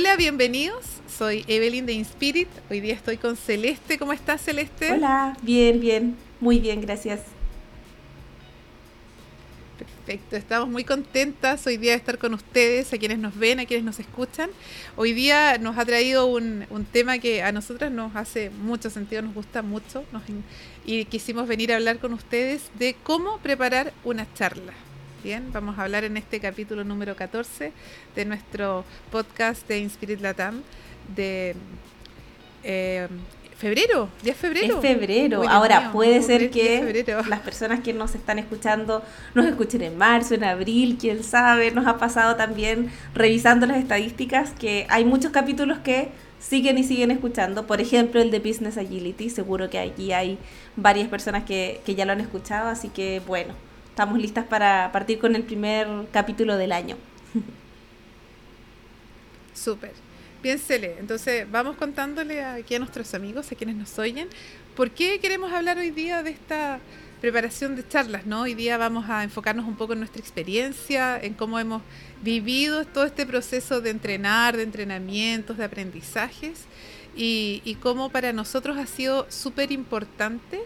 Hola, bienvenidos. Soy Evelyn de Inspirit. Hoy día estoy con Celeste. ¿Cómo estás, Celeste? Hola, bien, bien. Muy bien, gracias. Perfecto, estamos muy contentas hoy día de estar con ustedes, a quienes nos ven, a quienes nos escuchan. Hoy día nos ha traído un, tema que a nosotras nos hace mucho sentido, nos gusta mucho y quisimos venir a hablar con ustedes de cómo preparar una charla. Bien, vamos a hablar en este capítulo número 14 de nuestro podcast de Inspirit Latam de eh, febrero, ya es febrero. Es febrero. Ahora, puede ser que las personas que nos están escuchando nos escuchen en marzo, en abril, quién sabe. Nos ha pasado también revisando las estadísticas que hay muchos capítulos que siguen y siguen escuchando. Por ejemplo, el de Business Agility. Seguro que aquí hay varias personas que, que ya lo han escuchado. Así que, bueno, estamos listas para partir con el primer capítulo del año. Súper. Bien, Cele, entonces vamos contándole aquí a nuestros amigos, a quienes nos oyen, por qué queremos hablar hoy día de esta preparación de charlas, ¿no? Hoy día vamos a enfocarnos un poco en nuestra experiencia, en cómo hemos vivido todo este proceso de entrenar, de entrenamientos, de aprendizajes y, y cómo para nosotros ha sido súper importante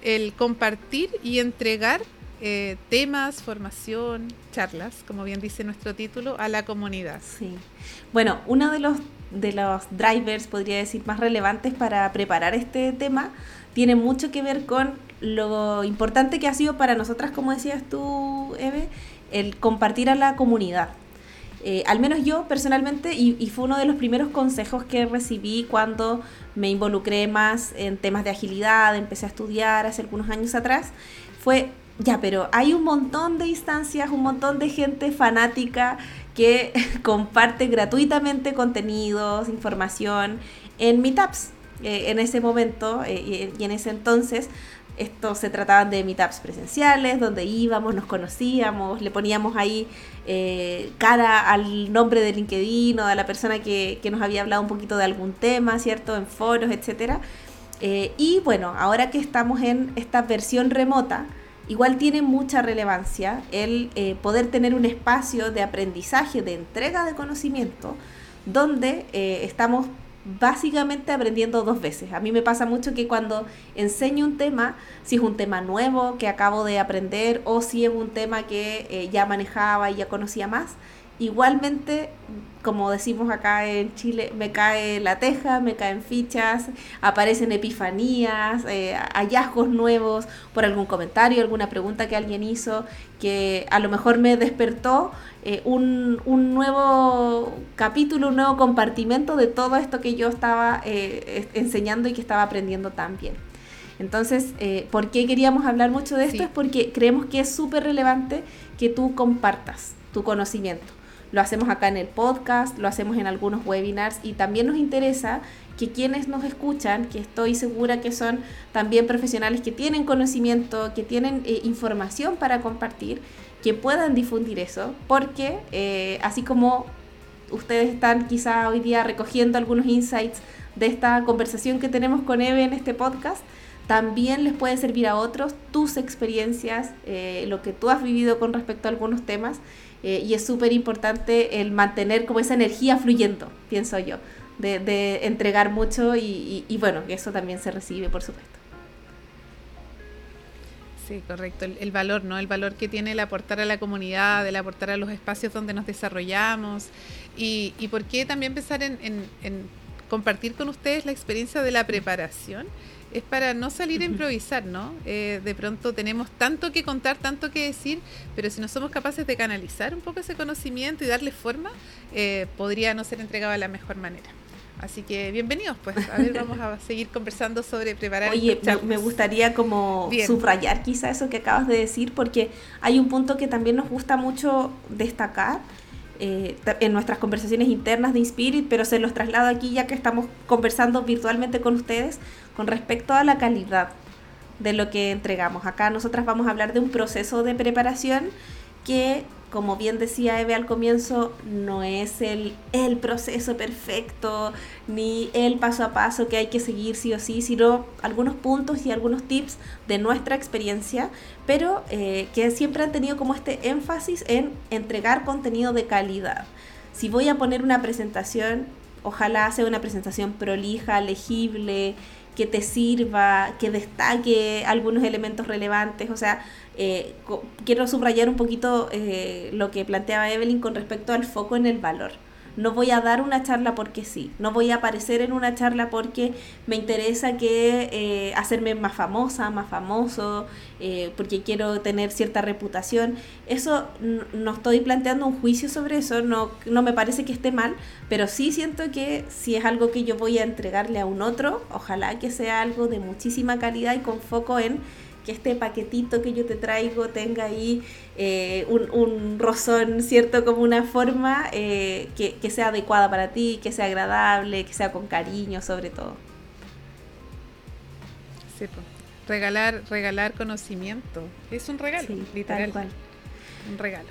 el compartir y entregar eh, temas, formación, charlas, como bien dice nuestro título, a la comunidad. Sí. Bueno, uno de los, de los drivers, podría decir, más relevantes para preparar este tema tiene mucho que ver con lo importante que ha sido para nosotras, como decías tú, Eve, el compartir a la comunidad. Eh, al menos yo personalmente, y, y, fue uno de los primeros consejos que recibí cuando me involucré más en temas de agilidad, empecé a estudiar hace algunos años atrás, fue ya, pero hay un montón de instancias, un montón de gente fanática que comparte gratuitamente contenidos, información en meetups. Eh, en ese momento eh, y en ese entonces, esto se trataban de meetups presenciales, donde íbamos, nos conocíamos, le poníamos ahí eh, cara al nombre de LinkedIn o de la persona que, que, nos había hablado un poquito de algún tema, ¿cierto? En foros, etc. y bueno, ahora que estamos en esta versión remota, igual tiene mucha relevancia el eh, poder tener un espacio de aprendizaje, de entrega de conocimiento, donde eh, estamos básicamente aprendiendo dos veces. A mí me pasa mucho que cuando enseño un tema, si es un tema nuevo que acabo de aprender o si es un tema que eh, ya manejaba y ya conocía más, igualmente, como decimos acá en Chile, me cae la teja, me caen fichas, aparecen epifanías, eh, hallazgos nuevos por algún comentario, alguna pregunta que alguien hizo, que a lo mejor me despertó eh, un, un, nuevo capítulo, un nuevo compartimento de todo esto que yo estaba eh, enseñando y que estaba aprendiendo también. Entonces, ¿por qué queríamos hablar mucho de esto? Es porque creemos que es súper relevante que tú compartas tu conocimiento lo hacemos acá en el podcast, lo hacemos en algunos webinars y también nos interesa que quienes nos escuchan, que estoy segura que son también profesionales que tienen conocimiento, que tienen eh, información para compartir, que puedan difundir eso, porque eh, así como ustedes están quizá hoy día recogiendo algunos insights de esta conversación que tenemos con Eve en este podcast, también les puede servir a otros tus experiencias, eh, lo que tú has vivido con respecto a algunos temas eh, y es súper importante el mantener como esa energía fluyendo, pienso yo, de, de entregar mucho y, y, bueno, eso también se recibe, por supuesto. Sí, correcto. El, valor, ¿no? El valor que tiene el aportar a la comunidad, el aportar a los espacios donde nos desarrollamos. Y, y por qué también pensar en, en, en compartir con ustedes la experiencia de la preparación es para no salir a improvisar, ¿no? Eh, de pronto tenemos tanto que contar, tanto que decir, pero si no somos capaces de canalizar un poco ese conocimiento y darle forma, eh, podría no ser entregado de la mejor manera. Así que bienvenidos, pues. A ver, vamos a seguir conversando sobre preparar. Oye, me, gustaría como subrayar quizá eso que acabas de decir, porque hay un punto que también nos gusta mucho destacar eh, en nuestras conversaciones internas de Inspirit, pero se los traslado aquí ya que estamos conversando virtualmente con ustedes con respecto a la calidad de lo que entregamos. Acá nosotras vamos a hablar de un proceso de preparación que, como bien decía Eve al comienzo, no es el, el proceso perfecto ni el paso a paso que hay que seguir sí o sí, sino algunos puntos y algunos tips de nuestra experiencia, pero eh, que siempre han tenido como este énfasis en entregar contenido de calidad. si voy a poner una presentación, ojalá sea una presentación prolija, legible, que te sirva, que destaque algunos elementos relevantes. O sea, eh, quiero subrayar un poquito eh, lo que planteaba Evelyn con respecto al foco en el valor. No voy a dar una charla porque sí, no voy a aparecer en una charla porque me interesa que eh, hacerme más famosa, más famoso, eh, porque quiero tener cierta reputación. Eso no estoy planteando un juicio sobre eso, no, no me parece que esté mal, pero sí siento que si es algo que yo voy a entregarle a un otro, ojalá que sea algo de muchísima calidad y con foco en que este paquetito que yo te traigo tenga ahí eh, un, un, rozón, ¿cierto? Como una forma eh, que, que, sea adecuada para ti, que sea agradable, que sea con cariño sobre todo. Sí, pues. Regalar, regalar conocimiento. Es un regalo, literal. Un regalo.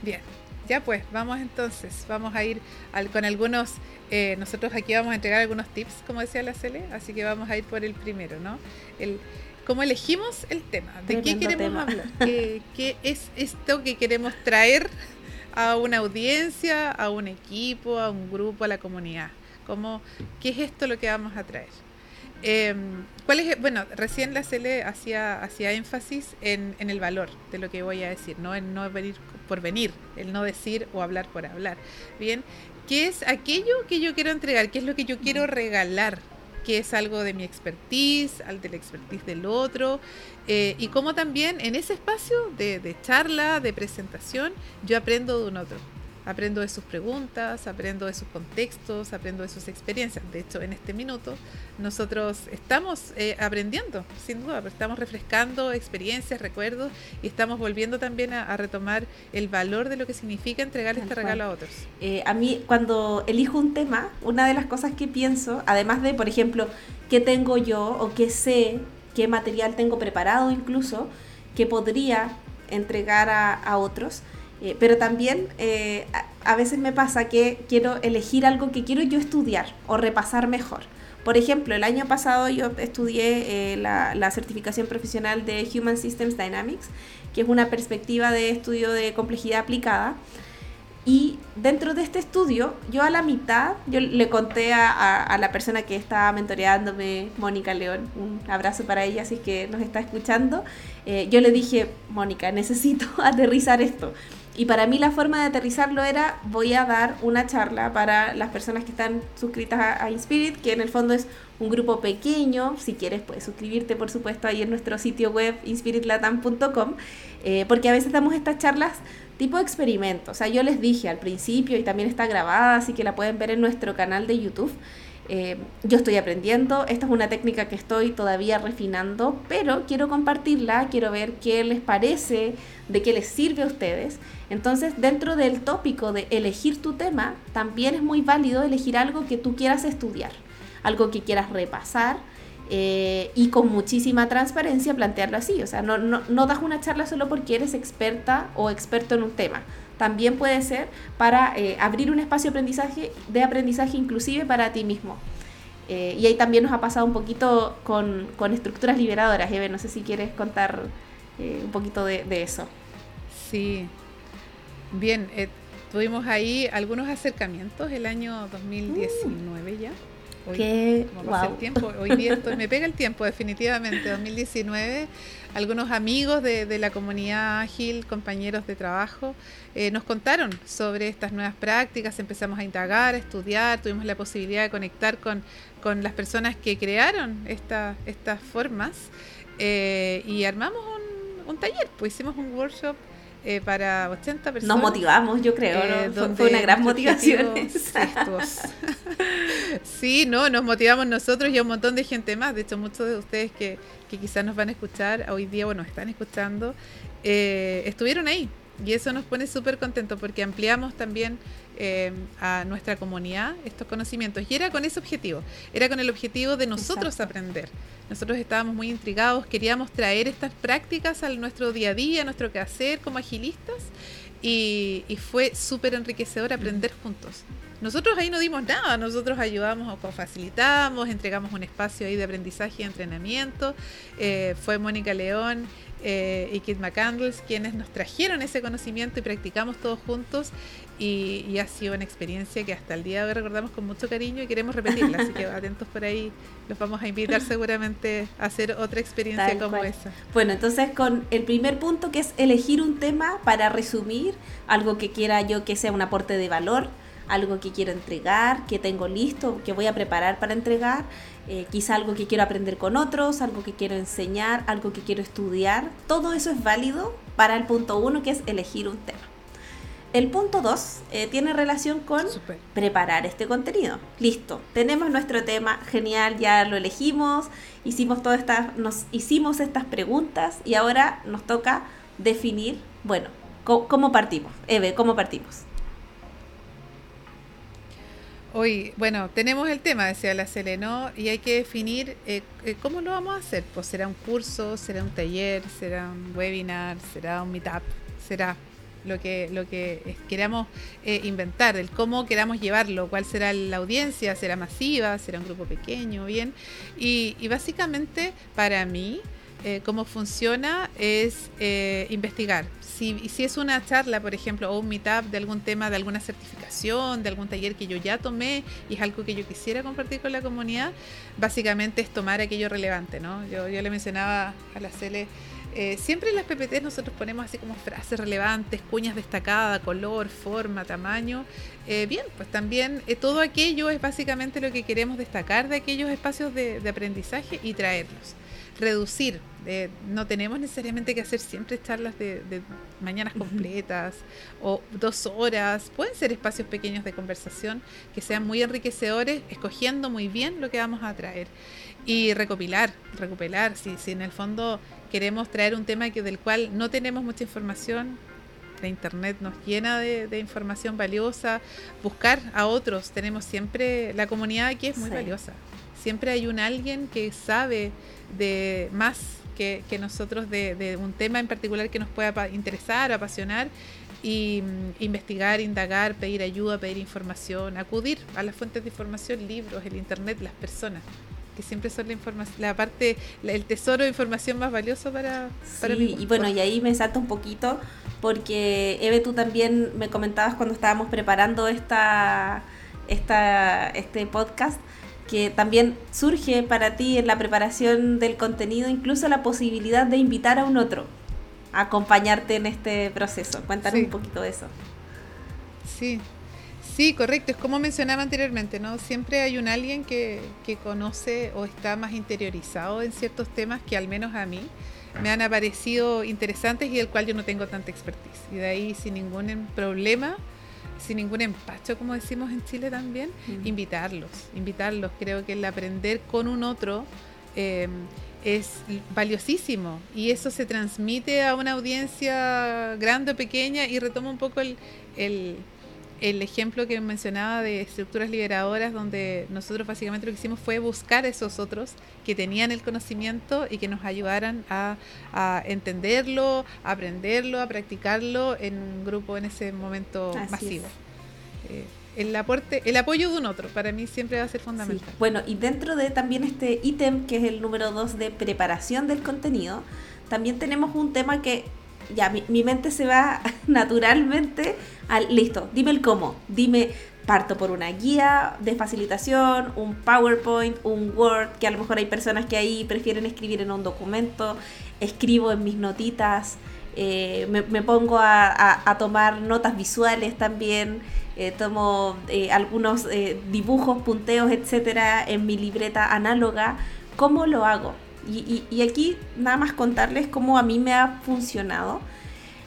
Bien. Ya pues, vamos entonces, vamos a ir al, con algunos, eh, nosotros aquí vamos a entregar algunos tips, como decía la Cele, así que vamos a ir por el primero, ¿no? El, cómo elegimos el tema, de qué queremos hablar, ¿Qué, es esto que queremos traer a una audiencia, a un equipo, a un grupo, a la comunidad. ¿Cómo, ¿Qué es esto lo que vamos a traer? ¿cuál es, bueno, recién la CL hacía, hacía énfasis en, en, el valor de lo que voy a decir, no en no venir por venir, el no decir o hablar por hablar. Bien, ¿qué es aquello que yo quiero entregar? ¿Qué es lo que yo quiero regalar que es algo de mi expertise, al de la expertise del otro, eh, y cómo también en ese espacio de, de charla, de presentación, yo aprendo de un otro. Aprendo de sus preguntas, aprendo de sus contextos, aprendo de sus experiencias. De hecho, en este minuto nosotros estamos eh, aprendiendo, sin duda, estamos refrescando experiencias, recuerdos y estamos volviendo también a, retomar el valor de lo que significa entregar este regalo a otros. Eh, a mí, cuando elijo un tema, una de las cosas que pienso, además de, por ejemplo, qué tengo yo o qué sé, qué material tengo preparado incluso, que podría entregar a, a otros, eh, pero también eh, a, veces me pasa que quiero elegir algo que quiero yo estudiar o repasar mejor. Por ejemplo, el año pasado yo estudié eh, la, la, certificación profesional de Human Systems Dynamics, que es una perspectiva de estudio de complejidad aplicada. Y dentro de este estudio, yo a la mitad, yo le conté a, a, la persona que estaba mentoreándome, Mónica León, un abrazo para ella si es que nos está escuchando, yo le dije, Mónica, necesito aterrizar esto. Y para mí la forma de aterrizarlo era, voy a dar una charla para las personas que están suscritas a, Inspirit, que en el fondo es un grupo pequeño. Si quieres, puedes suscribirte, por supuesto, ahí en nuestro sitio web inspiritlatam.com, eh, porque a veces damos estas charlas tipo experimento. O sea, yo les dije al principio y también está grabada, así que la pueden ver en nuestro canal de YouTube. Eh, yo estoy aprendiendo, esta es una técnica que estoy todavía refinando, pero quiero compartirla, quiero ver qué les parece, de qué les sirve a ustedes. Entonces, dentro del tópico de elegir tu tema, también es muy válido elegir algo que tú quieras estudiar, algo que quieras repasar. Eh, y con muchísima transparencia plantearlo así, o sea, no, das una charla solo porque eres experta o experto en un tema, también puede ser para eh, abrir un espacio de aprendizaje, de aprendizaje inclusive para ti mismo. Eh, y ahí también nos ha pasado un poquito con, estructuras liberadoras. Eve, no sé si quieres contar un poquito de, eso. Sí, bien, tuvimos ahí algunos acercamientos el año 2019 ya. Hoy, Qué, wow. tiempo. Hoy día me pega el tiempo definitivamente, 2019 algunos amigos de, de, la comunidad ágil, compañeros de trabajo, eh, nos contaron sobre estas nuevas prácticas, empezamos a indagar, a estudiar, tuvimos la posibilidad de conectar con, con las personas que crearon esta, estas formas eh, y armamos un, un taller, pues hicimos un workshop eh, para 80 personas. Nos motivamos, yo creo, eh, fue una gran motivación. sí, no, nos motivamos nosotros y un montón de gente más. De hecho, muchos de ustedes que, que quizás nos van a escuchar hoy día, bueno, están escuchando, eh, estuvieron ahí. Y eso nos pone súper contentos porque ampliamos también eh, a nuestra comunidad estos conocimientos. Y era con ese objetivo, era con el objetivo de nosotros Exacto. aprender. Nosotros estábamos muy intrigados, queríamos traer estas prácticas a nuestro día a día, a nuestro quehacer como agilistas. Y, y fue súper enriquecedor aprender juntos. Nosotros ahí no dimos nada, nosotros ayudamos o facilitamos, entregamos un espacio ahí de aprendizaje y entrenamiento. Eh, fue Mónica León eh, y Kit McCandles quienes nos trajeron ese conocimiento y practicamos todos juntos y, ha sido una experiencia que hasta el día de hoy recordamos con mucho cariño y queremos repetirla, así que atentos por ahí, los vamos a invitar seguramente a hacer otra experiencia como esa. Bueno, entonces con el primer punto que es elegir un tema para resumir algo que quiera yo que sea un aporte de valor, algo que quiero entregar, que tengo listo, que voy a preparar para entregar, eh, quizá algo que quiero aprender con otros, algo que quiero enseñar, algo que quiero estudiar, todo eso es válido para el punto uno que es elegir un tema. El punto 2 eh, tiene relación con preparar este contenido. Listo, tenemos nuestro tema, genial, ya lo elegimos, hicimos todas estas, nos hicimos estas preguntas y ahora nos toca definir, bueno, cómo, partimos. Eve, ¿cómo partimos? Hoy, bueno, tenemos el tema, decía la Seleno, y hay que definir eh, eh, cómo lo vamos a hacer. Pues será un curso, será un taller, será un webinar, será un meetup, será lo que, lo que queramos eh, inventar, el cómo queramos llevarlo, cuál será la audiencia, será masiva, será un grupo pequeño, bien. Y, básicamente para mí, eh, cómo funciona es eh, investigar. Si, si es una charla, por ejemplo, o un meetup de algún tema, de alguna certificación, de algún taller que yo ya tomé y es algo que yo quisiera compartir con la comunidad, básicamente es tomar aquello relevante, ¿no? Yo, yo le mencionaba a la Cele eh, siempre en las PPT nosotros ponemos así como frases relevantes, cuñas destacadas, color, forma, tamaño. Eh, bien, pues también eh, todo aquello es básicamente lo que queremos destacar de aquellos espacios de, aprendizaje y traerlos. Reducir. no tenemos necesariamente que hacer siempre charlas de, mañanas completas o dos horas. Pueden ser espacios pequeños de conversación que sean muy enriquecedores, escogiendo muy bien lo que vamos a traer. Y recopilar, recopilar. Si, si en el fondo queremos traer un tema que, del cual no tenemos mucha información. La internet nos llena de, información valiosa. Buscar a otros. Tenemos siempre la comunidad aquí es muy valiosa. Siempre hay un alguien que sabe de más que, nosotros de, un tema en particular que nos pueda interesar, apasionar y mm, investigar, indagar, pedir ayuda, pedir información, acudir a las fuentes de información, libros, el internet, las personas que siempre son la información, la parte, el tesoro de información más valioso para, sí, Y bueno, y ahí me salta un poquito, porque Eve, tú también me comentabas cuando estábamos preparando esta, esta, este podcast, que también surge para ti en la preparación del contenido incluso la posibilidad de invitar a un otro a acompañarte en este proceso. Cuéntanos un poquito de eso. Sí, Sí, correcto. Es como mencionaba anteriormente, ¿no? Siempre hay un alguien que, que conoce o está más interiorizado en ciertos temas que al menos a mí me han aparecido interesantes y del cual yo no tengo tanta expertise. Y de ahí sin ningún problema, sin ningún empacho, como decimos en Chile también, invitarlos, invitarlos. Creo que el aprender con un otro em, es valiosísimo y eso se transmite a una audiencia grande o pequeña y retoma un poco el el ejemplo que mencionaba de estructuras liberadoras, donde nosotros básicamente lo que hicimos fue buscar a esos otros que tenían el conocimiento y que nos ayudaran a, entenderlo, a aprenderlo, a practicarlo en un grupo en ese momento masivo. Eh, el aporte, el apoyo de un otro, para mí siempre va a ser fundamental. Bueno, y dentro de también este ítem, que es el número dos de preparación del contenido, también tenemos un tema que ya mi, mente se va naturalmente al, listo, dime el cómo, dime, parto por una guía de facilitación, un PowerPoint, un Word, que a lo mejor hay personas que ahí prefieren escribir en un documento, escribo en mis notitas, eh, me, pongo a, tomar notas visuales también, eh, tomo eh, algunos dibujos, punteos, etcétera, en mi libreta análoga. ¿Cómo lo hago? Y, aquí nada más contarles cómo a mí me ha funcionado.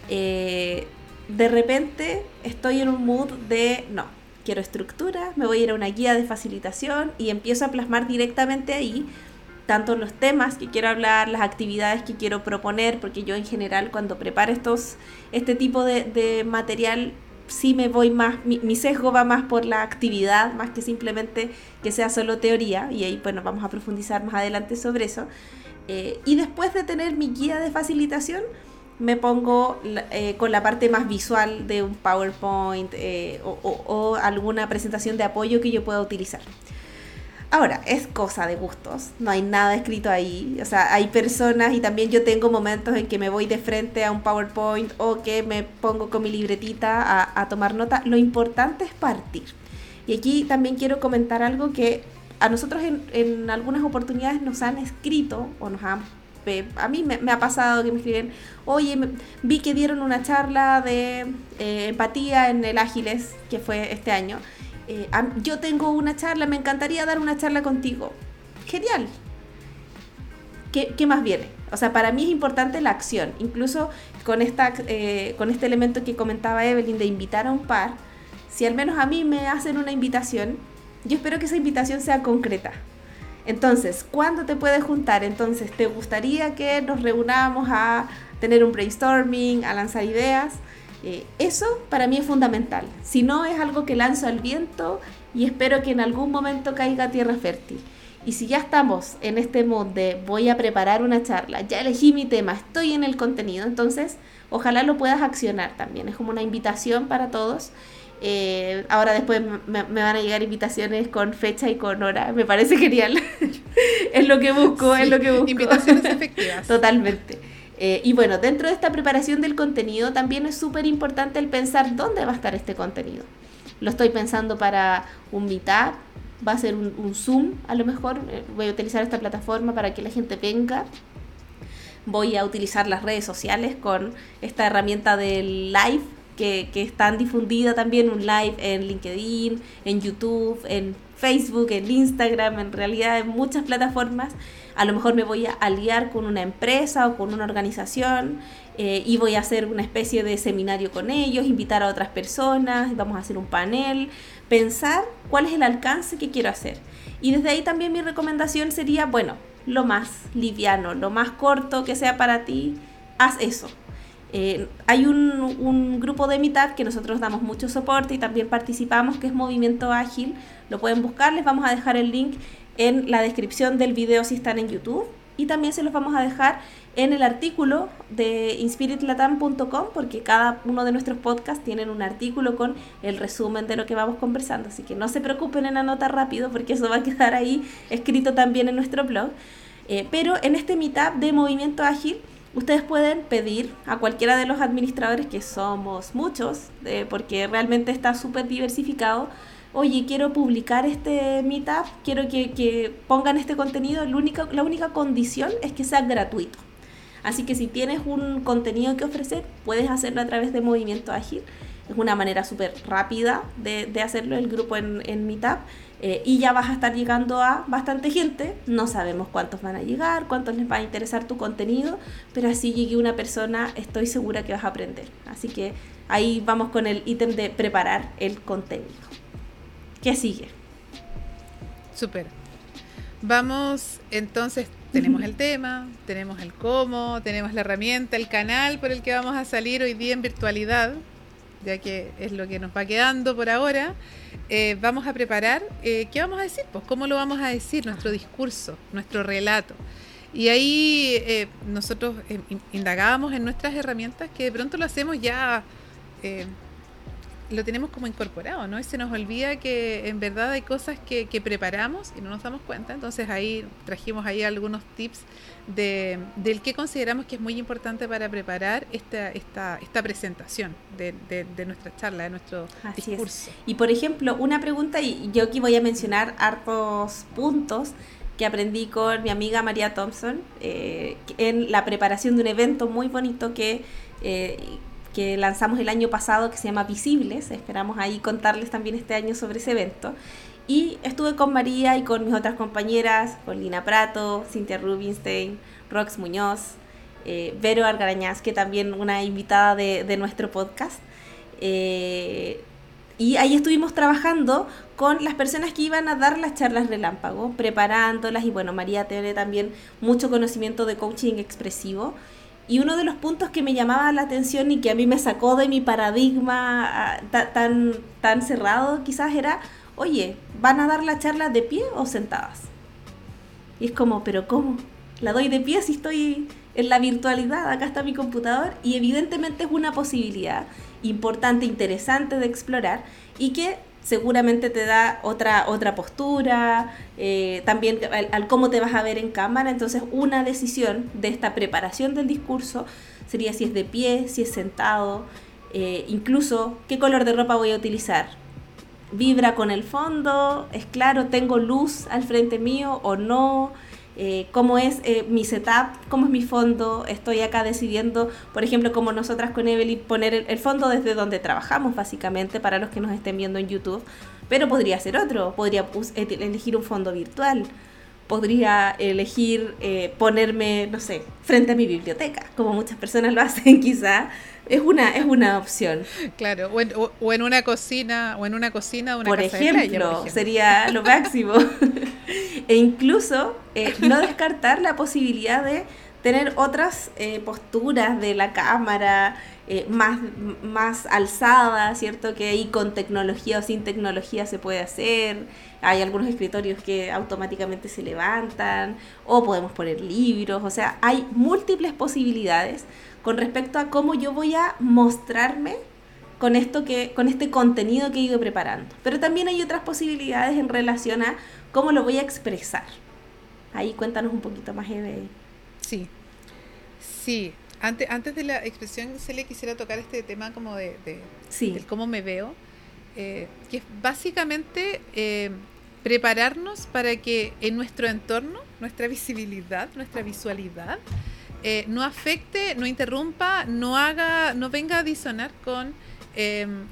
Eh, de repente estoy en un mood de, no, quiero estructura, me voy a ir a una guía de facilitación y empiezo a plasmar directamente ahí tanto los temas que quiero hablar, las actividades que quiero proponer, porque yo en general cuando preparo estos, este tipo de, de material sí me voy más, mi, sesgo va más por la actividad, más que simplemente que sea solo teoría, y ahí bueno, vamos a profundizar más adelante sobre eso. Eh, y después de tener mi guía de facilitación, me pongo eh, con la parte más visual de un PowerPoint eh, o, alguna presentación de apoyo que yo pueda utilizar. Ahora, es cosa de gustos, no hay nada escrito ahí. O sea, hay personas y también yo tengo momentos en que me voy de frente a un PowerPoint o que me pongo con mi libretita a, tomar nota. Lo importante es partir. Y aquí también quiero comentar algo que a nosotros en, en algunas oportunidades nos han escrito o nos han a mí me, ha pasado que me escriben, oye, vi que dieron una charla de eh, empatía en el Ágiles, que fue este año. Eh, yo tengo una charla, me encantaría dar una charla contigo. Genial. ¿Qué, ¿Qué, más viene? O sea, para mí es importante la acción. Incluso con, esta, eh, con este elemento que comentaba Evelyn de invitar a un par, si al menos a mí me hacen una invitación, yo espero que esa invitación sea concreta. Entonces, ¿cuándo te puedes juntar? Entonces, ¿te gustaría que nos reunamos a tener un brainstorming, a lanzar ideas? Eh, eso para mí es fundamental. Si no, es algo que lanzo al viento y espero que en algún momento caiga a tierra fértil. Y si ya estamos en este mood de voy a preparar una charla, ya elegí mi tema, estoy en el contenido, entonces ojalá lo puedas accionar también. Es como una invitación para todos eh, ahora después me, van a llegar invitaciones con fecha y con hora. Me parece genial. es lo que busco, es lo que busco. Invitaciones efectivas. Totalmente. Eh, y bueno, dentro de esta preparación del contenido también es súper importante el pensar dónde va a estar este contenido. Lo estoy pensando para un Meetup, va a ser un, Zoom a lo mejor. Eh, voy a utilizar esta plataforma para que la gente venga voy a utilizar las redes sociales con esta herramienta del live que, que están difundidas también, un live en LinkedIn, en YouTube, en Facebook, en Instagram, en realidad en muchas plataformas. A lo mejor me voy a aliar con una empresa o con una organización eh, y voy a hacer una especie de seminario con ellos, invitar a otras personas, vamos a hacer un panel, pensar cuál es el alcance que quiero hacer. Y desde ahí también mi recomendación sería, bueno, lo más liviano, lo más corto que sea para ti, haz eso. Eh, hay un, grupo de Meetup que nosotros damos mucho soporte y también participamos, que es Movimiento Ágil. Lo pueden buscar, les vamos a dejar el link en la descripción del video si están en YouTube. Y también se los vamos a dejar en el artículo de inspiritlatam.com porque cada uno de nuestros podcasts tienen un artículo con el resumen de lo que vamos conversando. Así que no se preocupen en anotar rápido porque eso va a quedar ahí escrito también en nuestro blog. Eh, pero en este Meetup de Movimiento Ágil ustedes pueden pedir a cualquiera de los administradores, que somos muchos, porque realmente está súper diversificado, oye, quiero publicar este meetup, quiero que, pongan este contenido, la única, la única condición es que sea gratuito. Así que si tienes un contenido que ofrecer, puedes hacerlo a través de Movimiento Ágil. Es una manera súper rápida de, de, hacerlo el grupo en, en Meetup. Eh, y ya vas a estar llegando a bastante gente. No sabemos cuántos van a llegar, cuántos les va a interesar tu contenido, pero así llegue una persona, estoy segura que vas a aprender. Así que ahí vamos con el ítem de preparar el contenido. ¿Qué sigue? Súper. Vamos, entonces, tenemos el tema, tenemos el cómo, tenemos la herramienta, el canal por el que vamos a salir hoy día en virtualidad, ya que es lo que nos va quedando por ahora. Eh, vamos a preparar, eh, ¿qué vamos a decir? Pues cómo lo vamos a decir, nuestro discurso, nuestro relato. Y ahí eh, nosotros indagábamos en nuestras herramientas que de pronto lo hacemos ya lo tenemos como incorporado, ¿no? Y se nos olvida que en verdad hay cosas que, que preparamos y no nos damos cuenta. Entonces ahí trajimos ahí algunos tips de, del que consideramos que es muy importante para preparar esta, esta, esta presentación de, de, nuestra charla, de nuestro discurso. Y por ejemplo, una pregunta, y yo aquí voy a mencionar hartos puntos que aprendí con mi amiga María Thompson eh, en la preparación de un evento muy bonito que... Eh, que lanzamos el año pasado que se llama Visibles. Esperamos ahí contarles también este año sobre ese evento. Y estuve con María y con mis otras compañeras, con Lina Prato, Cintia Rubinstein, Rox Muñoz, eh, Vero Argarañaz, que también una invitada de, nuestro podcast. Eh, y ahí estuvimos trabajando con las personas que iban a dar las charlas relámpago, preparándolas. Y bueno, María tiene también mucho conocimiento de coaching expresivo. Y uno de los puntos que me llamaba la atención y que a mí me sacó de mi paradigma ah, tan, tan cerrado quizás era, oye, ¿van a dar la charla de pie o sentadas? Y es como, pero ¿cómo? la doy de pie si estoy en la virtualidad, acá está mi computador y evidentemente es una posibilidad importante, interesante de explorar y que seguramente te da otra, otra postura, eh, también al, cómo te vas a ver en cámara. Entonces, una decisión de esta preparación del discurso sería si es de pie, si es sentado, eh, incluso qué color de ropa voy a utilizar. ¿Vibra con el fondo? ¿Es claro? ¿Tengo luz al frente mío o no? Eh, cómo es eh, mi setup, cómo es mi fondo. Estoy acá decidiendo, por ejemplo, como nosotras con Evelyn, poner el, fondo desde donde trabajamos, básicamente, para los que nos estén viendo en YouTube. Pero podría ser otro, podría elegir un fondo virtual, podría elegir eh, ponerme, no sé, frente a mi biblioteca, como muchas personas lo hacen quizá. Es una, es una opción. Claro, o en, una cocina, o en una cocina, una por, ejemplo, sería lo máximo. e incluso eh, no descartar la posibilidad de tener otras eh, posturas de la cámara más, más alzada, ¿cierto? Que ahí con tecnología o sin tecnología se puede hacer hay algunos escritorios que automáticamente se levantan, o podemos poner libros, o sea, hay múltiples posibilidades con respecto a cómo yo voy a mostrarme con esto que, con este contenido que he ido preparando. Pero también hay otras posibilidades en relación a cómo lo voy a expresar. Ahí cuéntanos un poquito más, Eve. Sí, sí. Antes, antes de la expresión, se le quisiera tocar este tema como de, de cómo me veo eh, que es básicamente eh, prepararnos para que en nuestro entorno, nuestra visibilidad, nuestra visualidad, eh, no afecte, no interrumpa, no haga, no venga a disonar con,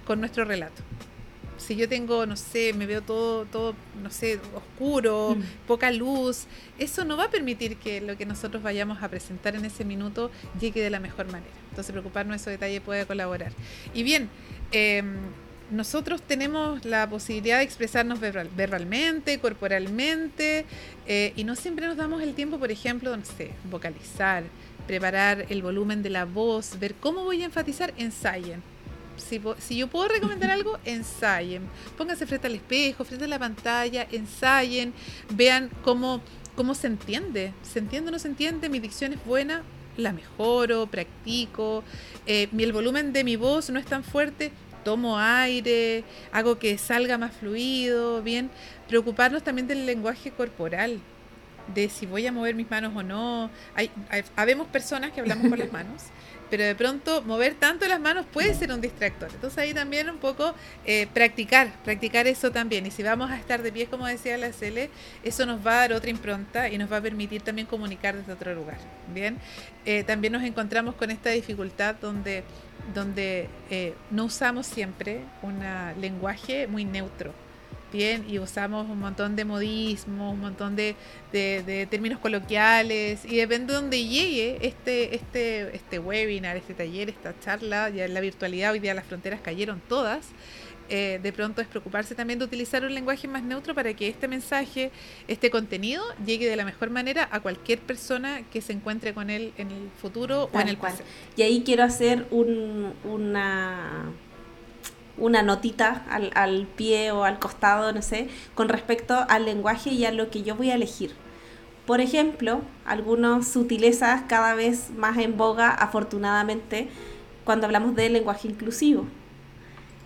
con nuestro relato. Si yo tengo, no sé, me veo todo, todo, no sé, oscuro, mm. poca luz, eso no va a permitir que lo que nosotros vayamos a presentar en ese minuto llegue de la mejor manera. Entonces, preocuparnos de ese detalle puede colaborar. Y bien, eh, nosotros tenemos la posibilidad de expresarnos verbalmente, corporalmente, eh, y no siempre nos damos el tiempo, por ejemplo, no sé, vocalizar, preparar el volumen de la voz, ver cómo voy a enfatizar, ensayen. Si, si yo puedo recomendar algo, ensayen. Pónganse frente al espejo, frente a la pantalla, ensayen, vean cómo, cómo se entiende. ¿Se entiende o no se entiende? Mi dicción es buena, la mejoro, practico. Eh, el volumen de mi voz no es tan fuerte, tomo aire, hago que salga más fluido, bien. Preocuparnos también del lenguaje corporal, de si voy a mover mis manos o no. Hay, habemos personas que hablamos con las manos, pero de pronto mover tanto las manos puede ser un distractor. Entonces ahí también un poco eh, practicar, practicar eso también. Y si vamos a estar de pie, como decía la Cele, eso nos va a dar otra impronta y nos va a permitir también comunicar desde otro lugar. Bien, eh, también nos encontramos con esta dificultad donde donde eh, no usamos siempre un lenguaje muy neutro. Bien, y usamos un montón de modismos, un montón de, términos coloquiales, y depende de dónde llegue este, este, este webinar, este taller, esta charla, ya en la virtualidad hoy día las fronteras cayeron todas, eh, de pronto es preocuparse también de utilizar un lenguaje más neutro para que este mensaje, este contenido, llegue de la mejor manera a cualquier persona que se encuentre con él en el futuro o en el pasado. Y ahí quiero hacer un, una, una notita al, al pie o al costado, no sé, con respecto al lenguaje y a lo que yo voy a elegir. Por ejemplo, algunas sutilezas cada vez más en boga, afortunadamente, cuando hablamos de lenguaje inclusivo.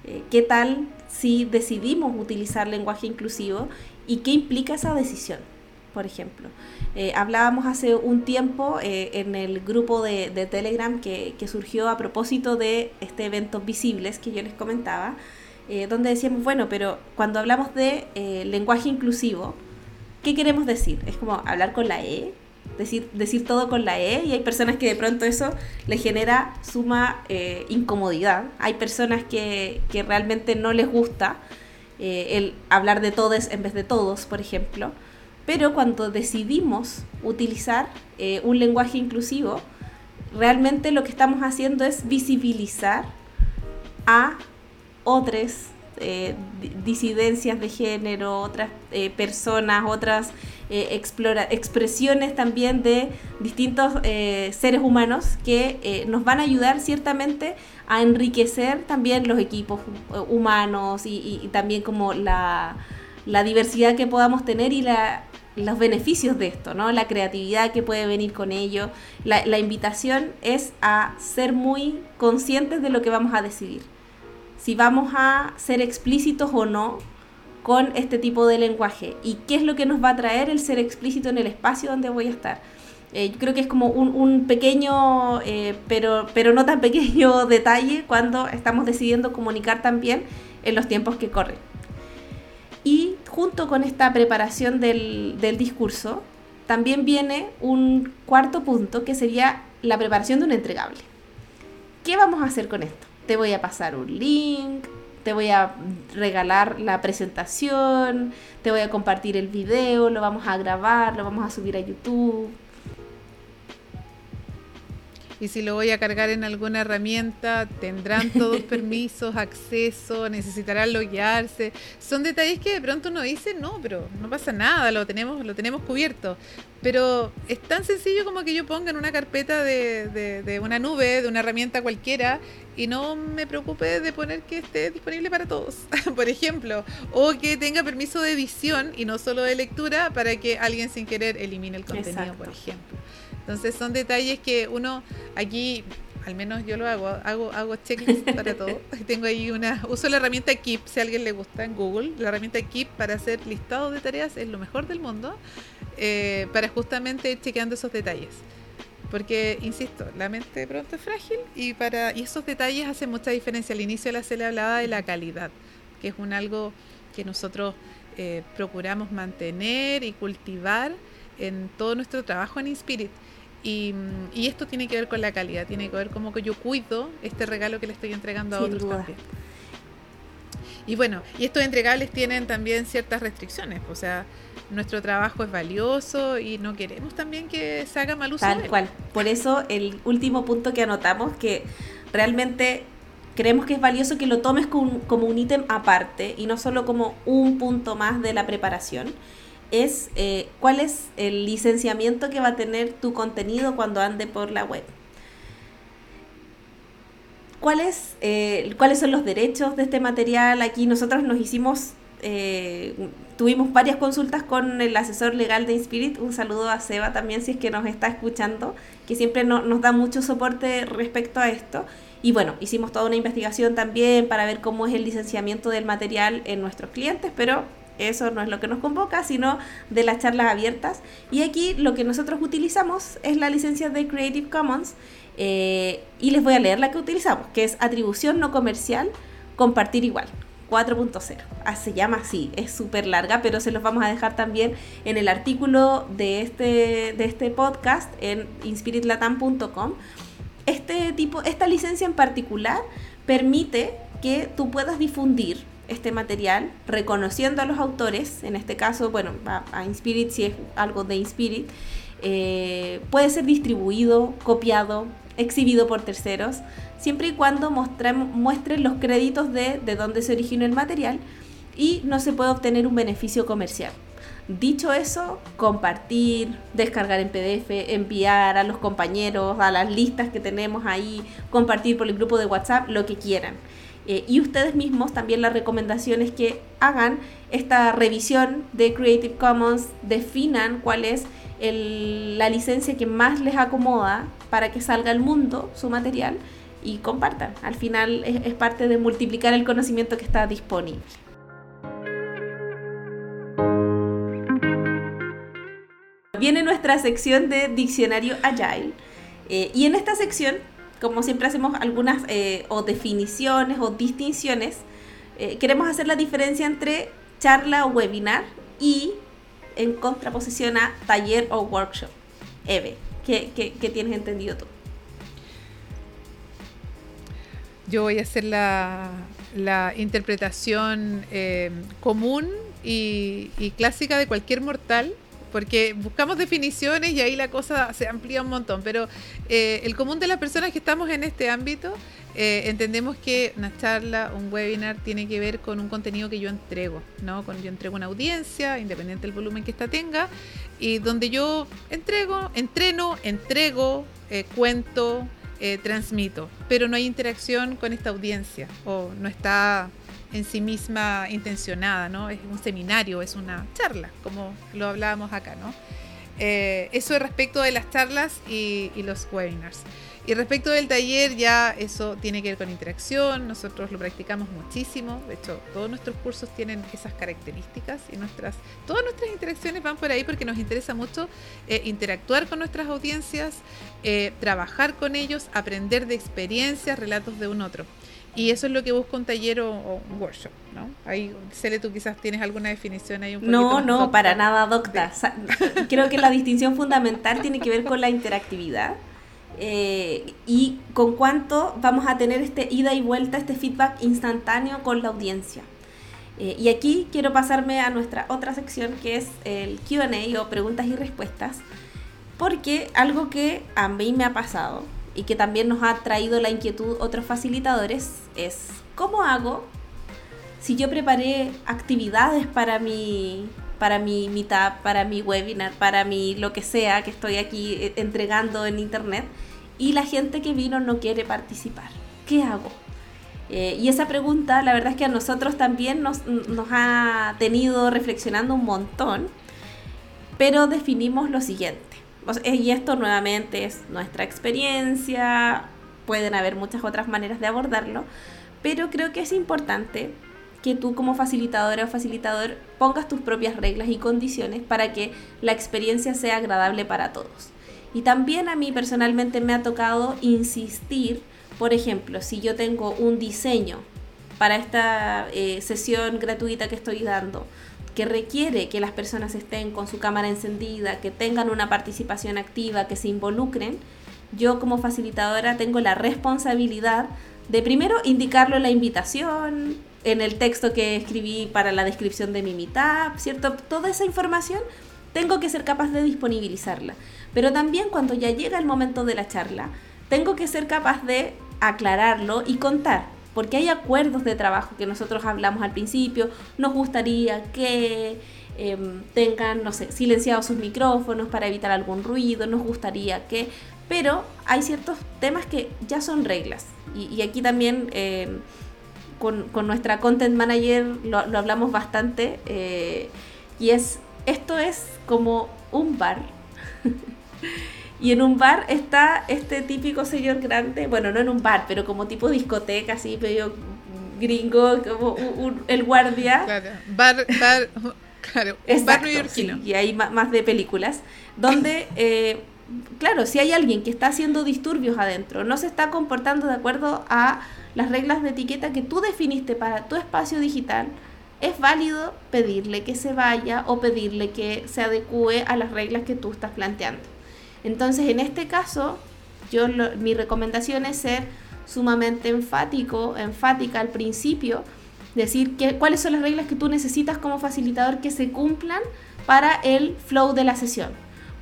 Eh, ¿Qué tal si decidimos utilizar lenguaje inclusivo y qué implica esa decisión? Por ejemplo, eh, hablábamos hace un tiempo eh, en el grupo de, Telegram que, surgió a propósito de este evento Visibles que yo les comentaba, donde decíamos, bueno, pero cuando hablamos de lenguaje inclusivo, ¿qué queremos decir? ¿Es como hablar con la E? decir, todo con la E y hay personas que de pronto eso les genera suma eh, incomodidad. Hay personas que, que, realmente no les gusta eh, el hablar de todos en vez de todos, por ejemplo. Pero cuando decidimos utilizar eh, un lenguaje inclusivo, realmente lo que estamos haciendo es visibilizar a otros disidencias de género, otras personas, otras eh, expresiones también de distintos eh, seres humanos que eh, nos van a ayudar ciertamente a enriquecer también los equipos humanos y, también como la, diversidad que podamos tener y la los beneficios de esto, ¿no? La creatividad que puede venir con ello. La, invitación es a ser muy conscientes de lo que vamos a decidir. Si vamos a ser explícitos o no con este tipo de lenguaje y qué es lo que nos va a traer el ser explícito en el espacio donde voy a estar. Eh, yo creo que es como un, un pequeño, eh, pero, pero no tan pequeño detalle cuando estamos decidiendo comunicar también en los tiempos que corren. Y junto con esta preparación del, del discurso, también viene un cuarto punto que sería la preparación de un entregable. ¿Qué vamos a hacer con esto? Te voy a pasar un link, te voy a regalar la presentación, te voy a compartir el video, lo vamos a grabar, lo vamos a subir a YouTube. Y si lo voy a cargar en alguna herramienta, tendrán todos permisos, acceso, necesitarán loguearse. Son detalles que de pronto uno dice, no, pero no pasa nada, lo tenemos, lo tenemos cubierto. Pero es tan sencillo como que yo ponga en una carpeta de, de, de una nube, de una herramienta cualquiera, y no me preocupe de poner que esté disponible para todos, por ejemplo, o que tenga permiso de edición y no solo de lectura para que alguien sin querer elimine el contenido, Exacto. por ejemplo. Entonces son detalles que uno aquí, al menos yo lo hago, hago, hago checklist para todo. Tengo ahí una, uso la herramienta Keep, si a alguien le gusta en Google, la herramienta Keep para hacer listado de tareas es lo mejor del mundo, eh, para justamente ir chequeando esos detalles. Porque, insisto, la mente pronto es frágil y, para, y esos detalles hacen mucha diferencia. Al inicio de la serie hablaba de la calidad, que es un algo que nosotros eh, procuramos mantener y cultivar en todo nuestro trabajo en Inspirit. Y, y, esto tiene que ver con la calidad, tiene que ver cómo que yo cuido este regalo que le estoy entregando a otros duda. también. Y bueno, y estos entregables tienen también ciertas restricciones, o sea, nuestro trabajo es valioso y no queremos también que se haga mal uso de Tal él. cual. Por eso el último punto que anotamos, que realmente creemos que es valioso que lo tomes como, como un ítem aparte y no solo como un punto más de la preparación, es eh, cuál es el licenciamiento que va a tener tu contenido cuando ande por la web. ¿Cuáles, eh, ¿Cuáles son los derechos de este material? Aquí nosotros nos hicimos, eh, tuvimos varias consultas con el asesor legal de Inspirit. Un saludo a Seba también si es que nos está escuchando, que siempre no, nos da mucho soporte respecto a esto. Y bueno, hicimos toda una investigación también para ver cómo es el licenciamiento del material en nuestros clientes, pero eso no es lo que nos convoca, sino de las charlas abiertas. Y aquí lo que nosotros utilizamos es la licencia de Creative Commons. Eh, y les voy a leer la que utilizamos, que es atribución no comercial, compartir igual. 4.0. Ah, se llama así, es súper larga, pero se los vamos a dejar también en el artículo de este, de este podcast en inspiritlatam.com. Este tipo, esta licencia en particular permite que tú puedas difundir este material reconociendo a los autores, en este caso, bueno, a, a Inspirit si es algo de Inspirit, eh, puede ser distribuido, copiado, exhibido por terceros, siempre y cuando muestren los créditos de, de dónde se originó el material y no se puede obtener un beneficio comercial. Dicho eso, compartir, descargar en PDF, enviar a los compañeros, a las listas que tenemos ahí, compartir por el grupo de WhatsApp, lo que quieran. Eh, y ustedes mismos también la recomendación es que hagan esta revisión de Creative Commons, definan cuál es la licencia que más les acomoda para que salga al mundo su material y compartan. Al final es, es parte de multiplicar el conocimiento que está disponible. Viene nuestra sección de diccionario Agile eh, y en esta sección, como siempre hacemos algunas eh, o definiciones o distinciones, eh, queremos hacer la diferencia entre charla o webinar y en contraposición a taller o workshop. Eve, ¿qué, tienes entendido tú? Yo voy a hacer la, interpretación eh, común y, clásica de cualquier mortal, porque buscamos definiciones y ahí la cosa se amplía un montón, pero eh, el común de las personas que estamos en este ámbito eh, entendemos que una charla, un webinar tiene que ver con un contenido que yo entrego, ¿no? Con, yo entrego una audiencia, independiente del volumen que ésta tenga, y donde yo entrego, entreno, entrego, eh, cuento, eh, transmito, pero no hay interacción con esta audiencia o no está en sí misma intencionada, ¿no? Es un seminario, es una charla, como lo hablábamos acá, ¿no? Eh, eso respecto de las charlas y, y los webinars. Y respecto del taller, ya eso tiene que ver con interacción, nosotros lo practicamos muchísimo, de hecho todos nuestros cursos tienen esas características y nuestras, todas nuestras interacciones van por ahí porque nos interesa mucho eh, interactuar con nuestras audiencias, eh, trabajar con ellos, aprender de experiencias, relatos de un otro. Y eso es lo que busca un taller o, un workshop, ¿no? Ahí, Cele, tú quizás tienes alguna definición ahí un No, no, para nada, docta. Creo que la distinción fundamental tiene que ver con la interactividad eh, y con cuánto vamos a tener este ida y vuelta, este feedback instantáneo con la audiencia. Eh, y aquí quiero pasarme a nuestra otra sección que es el QA o preguntas y respuestas, porque algo que a mí me ha pasado y que también nos ha traído la inquietud otros facilitadores es cómo hago si yo preparé actividades para mi, para mi meetup, para mi webinar, para mi lo que sea que estoy aquí eh, entregando en internet y la gente que vino no quiere participar. ¿Qué hago? Eh, y esa pregunta, la verdad es que a nosotros también nos, nos ha tenido reflexionando un montón, pero definimos lo siguiente. Y esto nuevamente es nuestra experiencia, pueden haber muchas otras maneras de abordarlo, pero creo que es importante que tú como facilitadora o facilitador pongas tus propias reglas y condiciones para que la experiencia sea agradable para todos. Y también a mí personalmente me ha tocado insistir, por ejemplo, si yo tengo un diseño para esta eh, sesión gratuita que estoy dando, que requiere que las personas estén con su cámara encendida, que tengan una participación activa, que se involucren, yo como facilitadora tengo la responsabilidad de primero indicarlo en la invitación, en el texto que escribí para la descripción de mi meetup, ¿cierto? Toda esa información tengo que ser capaz de disponibilizarla. Pero también cuando ya llega el momento de la charla, tengo que ser capaz de aclararlo y contar. Porque hay acuerdos de trabajo que nosotros hablamos al principio. Nos gustaría que em, tengan, no sé, silenciados sus micrófonos para evitar algún ruido. Nos gustaría que... Pero hay ciertos temas que ya son reglas. Y, aquí también... Em, con, nuestra content manager lo, hablamos bastante eh, y es esto es como un bar y en un bar está este típico señor grande bueno no en un bar pero como tipo discoteca así medio gringo como el guardia claro bar bar claro un bar neoyorquino y hay más de películas donde eh, claro si hay alguien que está haciendo disturbios adentro no se está comportando de acuerdo a las reglas de etiqueta que tú definiste para tu espacio digital, es válido pedirle que se vaya o pedirle que se adecue a las reglas que tú estás planteando. Entonces, en este caso, yo mi recomendación es ser sumamente enfático, enfática al principio, decir que, cuáles son las reglas que tú necesitas como facilitador que se cumplan para el flow de la sesión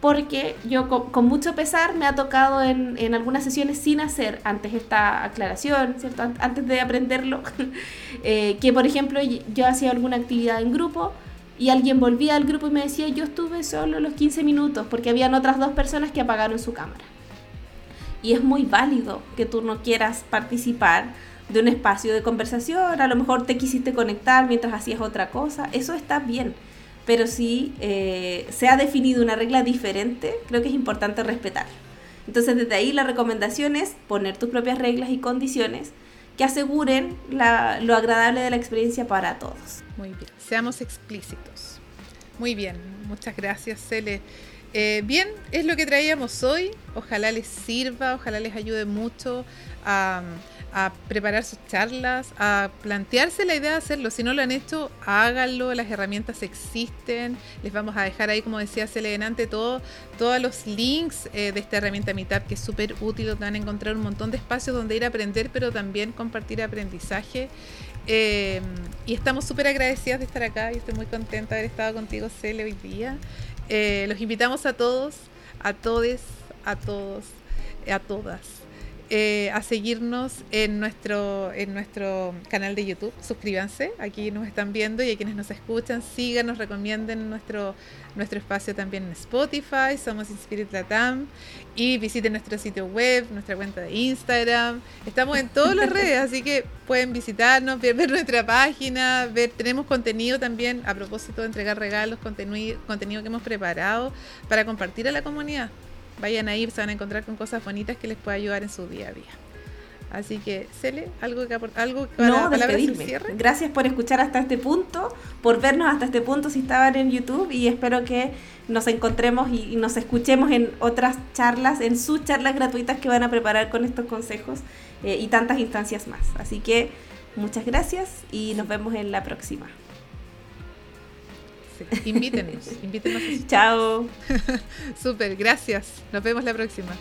porque yo con, mucho pesar me ha tocado en, en, algunas sesiones sin hacer antes esta aclaración, ¿cierto? Antes de aprenderlo, eh, que por ejemplo yo hacía alguna actividad en grupo y alguien volvía al grupo y me decía, yo estuve solo los 15 minutos porque habían otras dos personas que apagaron su cámara. Y es muy válido que tú no quieras participar de un espacio de conversación, a lo mejor te quisiste conectar mientras hacías otra cosa, eso está bien pero si eh, se ha definido una regla diferente, creo que es importante respetar. Entonces, desde ahí la recomendación es poner tus propias reglas y condiciones que aseguren lo agradable de la experiencia para todos. Muy bien, seamos explícitos. Muy bien, muchas gracias, Cele. Eh, bien, es lo que traíamos hoy. Ojalá les sirva, ojalá les ayude mucho a a preparar sus charlas, a plantearse la idea de hacerlo. Si no lo han hecho, háganlo, las herramientas existen. Les vamos a dejar ahí, como decía Celedenante, todo, todos los links eh, de esta herramienta Meetup, que es súper útil, van a encontrar un montón de espacios donde ir a aprender, pero también compartir aprendizaje. Eh, y estamos súper agradecidas de estar acá y estoy muy contenta de haber estado contigo, Cele, hoy día. Eh, los invitamos a todos, a todes, a todos, a todas eh, a seguirnos en nuestro, en nuestro canal de YouTube. Suscríbanse, aquí nos están viendo y a quienes nos escuchan, síganos, recomienden nuestro, nuestro espacio también en Spotify, somos Inspirit Latam, y visiten nuestro sitio web, nuestra cuenta de Instagram. Estamos en todas las redes, así que pueden visitarnos, ver, ver, nuestra página, ver, tenemos contenido también a propósito de entregar regalos, contenido, contenido que hemos preparado para compartir a la comunidad. Vayan ahí, se van a encontrar con cosas bonitas que les pueda ayudar en su día a día. Así que, Cele, ¿algo que algo para no, despedirme. Cierre? Gracias por escuchar hasta este punto, por vernos hasta este punto si estaban en YouTube y espero que nos encontremos y, nos escuchemos en otras charlas, en sus charlas gratuitas que van a preparar con estos consejos eh, y tantas instancias más. Así que muchas gracias y nos vemos en la próxima. Invítenos, invítenos. Chao. Súper, gracias. Nos vemos la próxima.